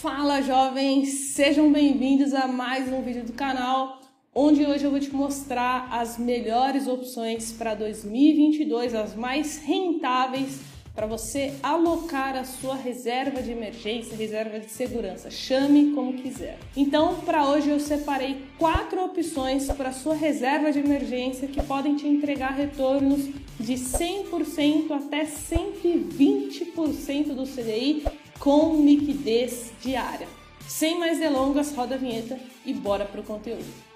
Fala jovens, sejam bem-vindos a mais um vídeo do canal, onde hoje eu vou te mostrar as melhores opções para 2022, as mais rentáveis para você alocar a sua reserva de emergência, reserva de segurança, chame como quiser. Então, para hoje eu separei quatro opções para sua reserva de emergência que podem te entregar retornos de 100% até 120% do CDI com liquidez diária. Sem mais delongas, roda a vinheta e bora pro conteúdo.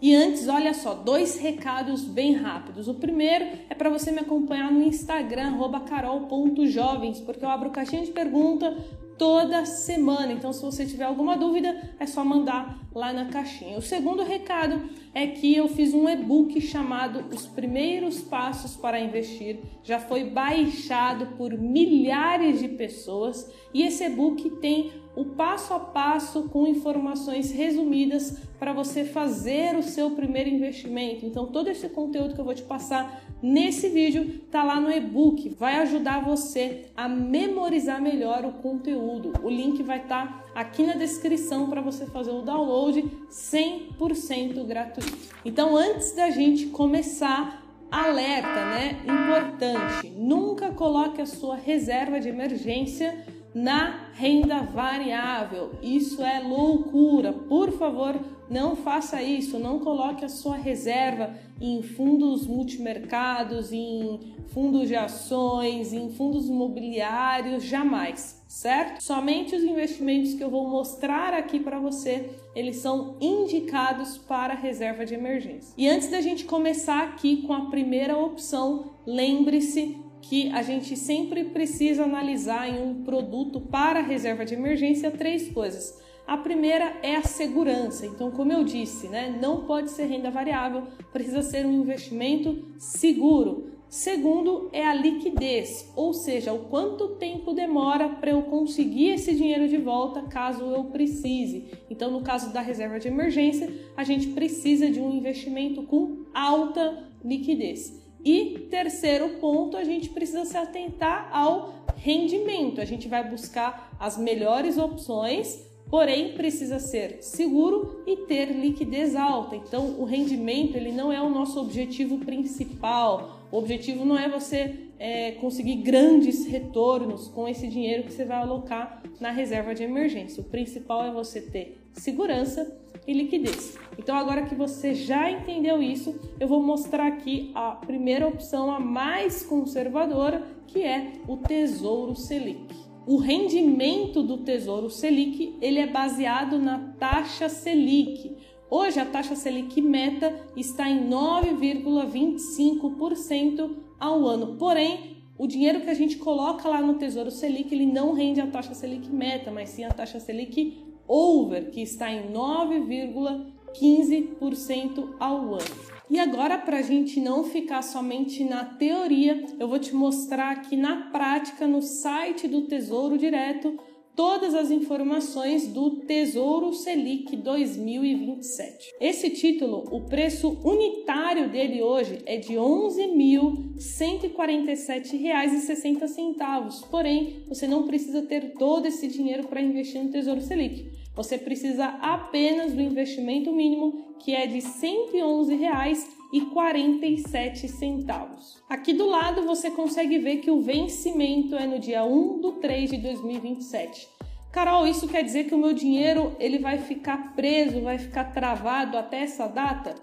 E antes, olha só, dois recados bem rápidos. O primeiro é para você me acompanhar no Instagram, carol.jovens, porque eu abro caixinha de pergunta toda semana. Então, se você tiver alguma dúvida, é só mandar lá na caixinha. O segundo recado é que eu fiz um e-book chamado Os Primeiros Passos para Investir. Já foi baixado por milhares de pessoas e esse e-book tem o passo a passo com informações resumidas para você fazer o seu primeiro investimento. Então, todo esse conteúdo que eu vou te passar nesse vídeo tá lá no e-book, vai ajudar você a memorizar melhor o conteúdo. O link vai estar tá aqui na descrição para você fazer o download 100% gratuito. Então, antes da gente começar, alerta, né? Importante, nunca coloque a sua reserva de emergência na renda variável. Isso é loucura. Por favor, não faça isso. Não coloque a sua reserva em fundos multimercados, em fundos de ações, em fundos imobiliários, jamais, certo? Somente os investimentos que eu vou mostrar aqui para você, eles são indicados para reserva de emergência. E antes da gente começar aqui com a primeira opção, lembre-se que a gente sempre precisa analisar em um produto para reserva de emergência três coisas. A primeira é a segurança. Então, como eu disse, né, não pode ser renda variável, precisa ser um investimento seguro. Segundo é a liquidez, ou seja, o quanto tempo demora para eu conseguir esse dinheiro de volta caso eu precise. Então, no caso da reserva de emergência, a gente precisa de um investimento com alta liquidez. E terceiro ponto, a gente precisa se atentar ao rendimento. A gente vai buscar as melhores opções, porém precisa ser seguro e ter liquidez alta. Então, o rendimento ele não é o nosso objetivo principal. O objetivo não é você é, conseguir grandes retornos com esse dinheiro que você vai alocar na reserva de emergência. O principal é você ter segurança e liquidez. Então, agora que você já entendeu isso, eu vou mostrar aqui a primeira opção, a mais conservadora, que é o Tesouro Selic. O rendimento do Tesouro Selic ele é baseado na taxa Selic. Hoje a taxa Selic meta está em 9,25% ao ano. Porém, o dinheiro que a gente coloca lá no Tesouro Selic, ele não rende a taxa Selic meta, mas sim a taxa Selic over, que está em 9,15% ao ano. E agora, para a gente não ficar somente na teoria, eu vou te mostrar aqui na prática, no site do Tesouro Direto, todas as informações do Tesouro Selic 2027. Esse título, o preço unitário dele hoje é de R$ 11.147,60. Porém, você não precisa ter todo esse dinheiro para investir no Tesouro Selic. Você precisa apenas do investimento mínimo, que é de R$ 111,47. Aqui do lado você consegue ver que o vencimento é no dia 1 de 3 de 2027. Carol, isso quer dizer que o meu dinheiro ele vai ficar preso, vai ficar travado até essa data?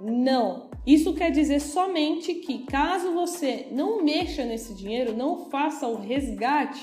Não. Isso quer dizer somente que caso você não mexa nesse dinheiro, não faça o resgate,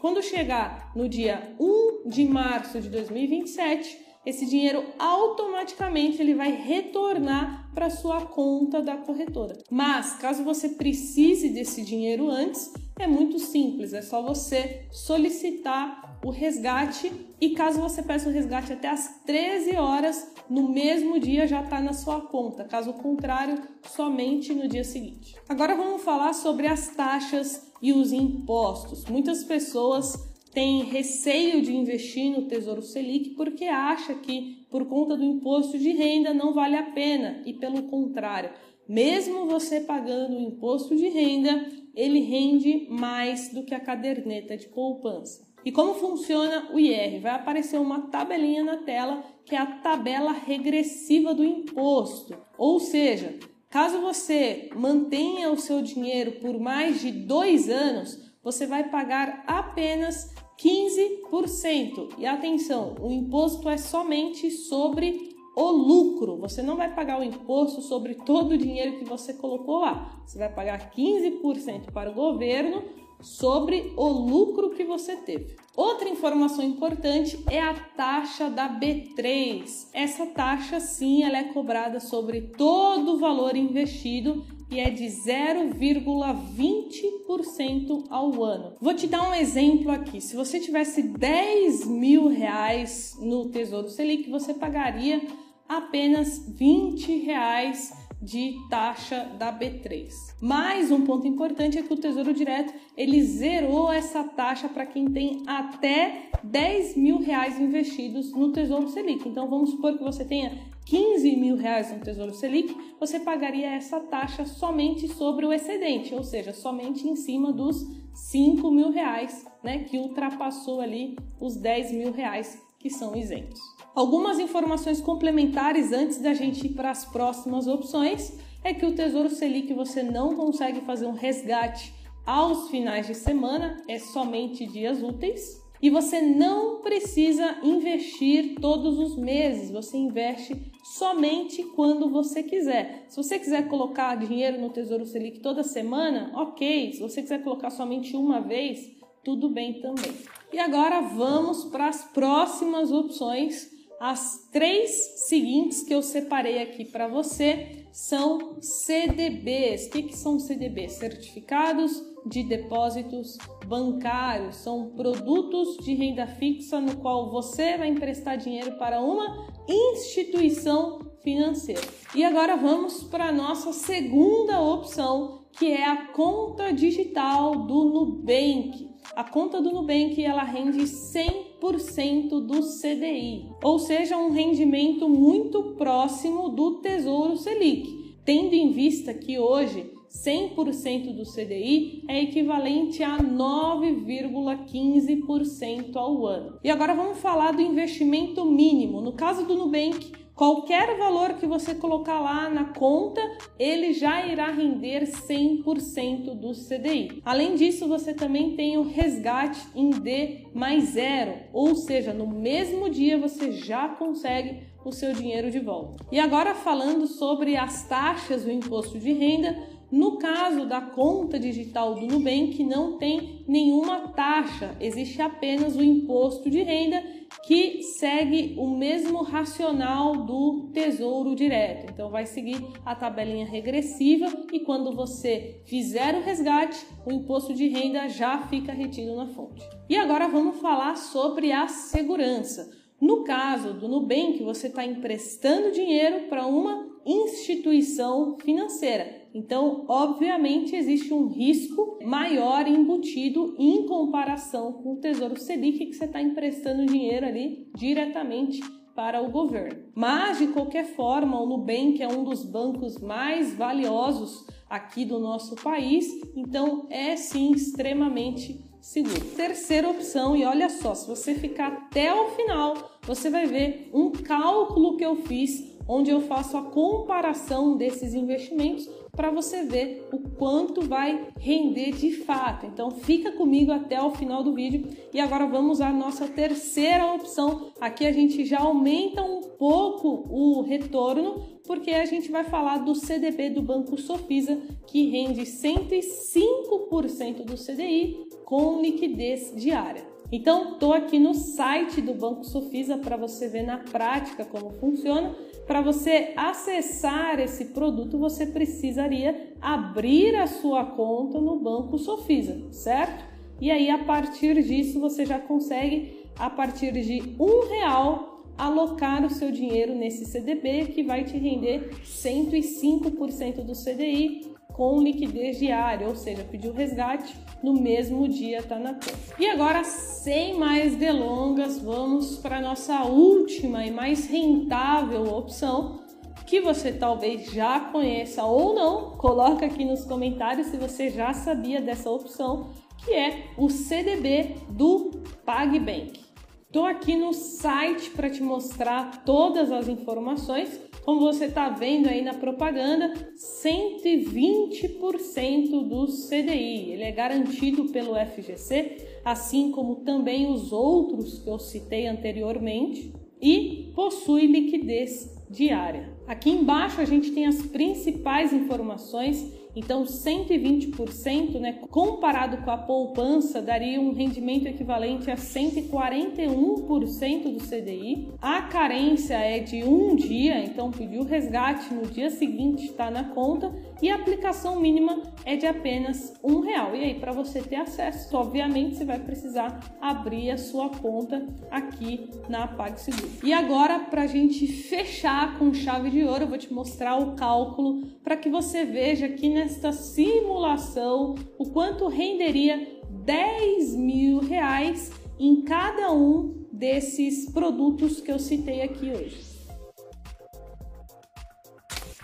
quando chegar no dia 1 de março de 2027, esse dinheiro automaticamente ele vai retornar para sua conta da corretora. Mas caso você precise desse dinheiro antes, é muito simples, é só você solicitar o resgate e caso você peça o resgate até as 13 horas, no mesmo dia já está na sua conta. Caso contrário, somente no dia seguinte. Agora vamos falar sobre as taxas e os impostos. Muitas pessoas têm receio de investir no Tesouro Selic porque acha que por conta do imposto de renda não vale a pena e pelo contrário, mesmo você pagando o imposto de renda, ele rende mais do que a caderneta de poupança. E como funciona o IR? Vai aparecer uma tabelinha na tela que é a tabela regressiva do imposto. Ou seja, caso você mantenha o seu dinheiro por mais de dois anos, você vai pagar apenas 15%. E atenção, o imposto é somente sobre o lucro. Você não vai pagar o imposto sobre todo o dinheiro que você colocou lá. Você vai pagar 15% para o governo sobre o lucro que você teve. Outra informação importante é a taxa da B3. Essa taxa sim, ela é cobrada sobre todo o valor investido e é de 0,20% ao ano. Vou te dar um exemplo aqui. Se você tivesse 10 mil reais no Tesouro Selic, você pagaria apenas 20 reais de taxa da B3. Mais um ponto importante é que o Tesouro Direto ele zerou essa taxa para quem tem até 10 mil reais investidos no Tesouro Selic. Então vamos supor que você tenha 15 mil reais no Tesouro Selic, você pagaria essa taxa somente sobre o excedente, ou seja, somente em cima dos 5 mil reais, né, que ultrapassou ali os 10 mil reais que são isentos. Algumas informações complementares antes da gente ir para as próximas opções é que o Tesouro Selic você não consegue fazer um resgate aos finais de semana, é somente dias úteis. E você não precisa investir todos os meses, você investe somente quando você quiser. Se você quiser colocar dinheiro no Tesouro Selic toda semana, ok. Se você quiser colocar somente uma vez, tudo bem também. E agora vamos para as próximas opções. As três seguintes que eu separei aqui para você são CDBs. O que, que são CDBs? Certificados de depósitos bancários. São produtos de renda fixa no qual você vai emprestar dinheiro para uma instituição financeira. E agora vamos para a nossa segunda opção, que é a conta digital do Nubank. A conta do Nubank ela rende 100% do CDI, ou seja, um rendimento muito próximo do Tesouro Selic, tendo em vista que hoje 100% do CDI é equivalente a 9,15% ao ano. E agora vamos falar do investimento mínimo. No caso do Nubank, Qualquer valor que você colocar lá na conta, ele já irá render 100% do CDI. Além disso, você também tem o resgate em D mais zero, ou seja, no mesmo dia você já consegue o seu dinheiro de volta. E agora falando sobre as taxas do imposto de renda, no caso da conta digital do Nubank, não tem nenhuma taxa, existe apenas o imposto de renda que segue o mesmo racional do Tesouro Direto. Então, vai seguir a tabelinha regressiva e quando você fizer o resgate, o imposto de renda já fica retido na fonte. E agora vamos falar sobre a segurança. No caso do Nubank, você está emprestando dinheiro para uma instituição financeira. Então, obviamente, existe um risco maior embutido em comparação com o Tesouro Selic, que você está emprestando dinheiro ali diretamente para o governo. Mas, de qualquer forma, o Nubank é um dos bancos mais valiosos aqui do nosso país, então é sim extremamente seguro. Terceira opção, e olha só, se você ficar até o final, você vai ver um cálculo que eu fiz onde eu faço a comparação desses investimentos para você ver o quanto vai render de fato. Então fica comigo até o final do vídeo e agora vamos à nossa terceira opção. Aqui a gente já aumenta um pouco o retorno porque a gente vai falar do CDB do Banco Sofisa que rende 105% do CDI com liquidez diária. Então, estou aqui no site do Banco Sofisa para você ver na prática como funciona. Para você acessar esse produto, você precisaria abrir a sua conta no Banco Sofisa, certo? E aí, a partir disso, você já consegue, a partir de um real, alocar o seu dinheiro nesse CDB que vai te render 105% do CDI com liquidez diária, ou seja, pediu resgate no mesmo dia está na conta. E agora, sem mais delongas, vamos para a nossa última e mais rentável opção, que você talvez já conheça ou não. Coloca aqui nos comentários se você já sabia dessa opção, que é o CDB do PagBank. Estou aqui no site para te mostrar todas as informações. Como você está vendo aí na propaganda, 120% do CDI. Ele é garantido pelo FGC, assim como também os outros que eu citei anteriormente, e possui liquidez diária. Aqui embaixo a gente tem as principais informações então, 120%, né, comparado com a poupança, daria um rendimento equivalente a 141% do CDI. A carência é de um dia, então pediu resgate no dia seguinte está na conta e a aplicação mínima é de apenas um real. E aí, para você ter acesso, obviamente você vai precisar abrir a sua conta aqui na PagSeguro. E agora, para a gente fechar com chave de ouro, eu vou te mostrar o cálculo para que você veja nessa nesta simulação o quanto renderia 10 mil reais em cada um desses produtos que eu citei aqui hoje.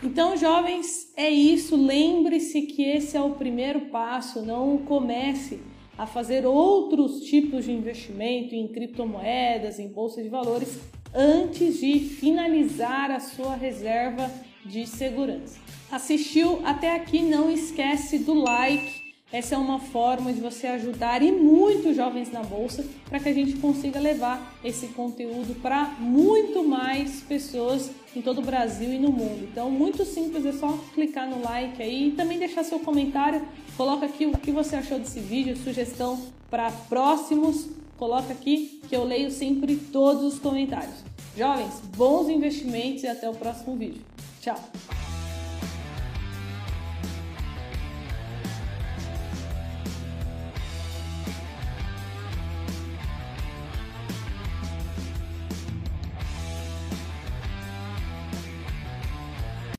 Então, jovens, é isso. Lembre-se que esse é o primeiro passo. Não comece a fazer outros tipos de investimento em criptomoedas, em bolsa de valores, antes de finalizar a sua reserva de segurança. Assistiu até aqui, não esquece do like. Essa é uma forma de você ajudar e muitos jovens na bolsa para que a gente consiga levar esse conteúdo para muito mais pessoas em todo o Brasil e no mundo. Então, muito simples, é só clicar no like aí e também deixar seu comentário. Coloca aqui o que você achou desse vídeo, sugestão para próximos. Coloca aqui que eu leio sempre todos os comentários. Jovens, bons investimentos e até o próximo vídeo. Tchau!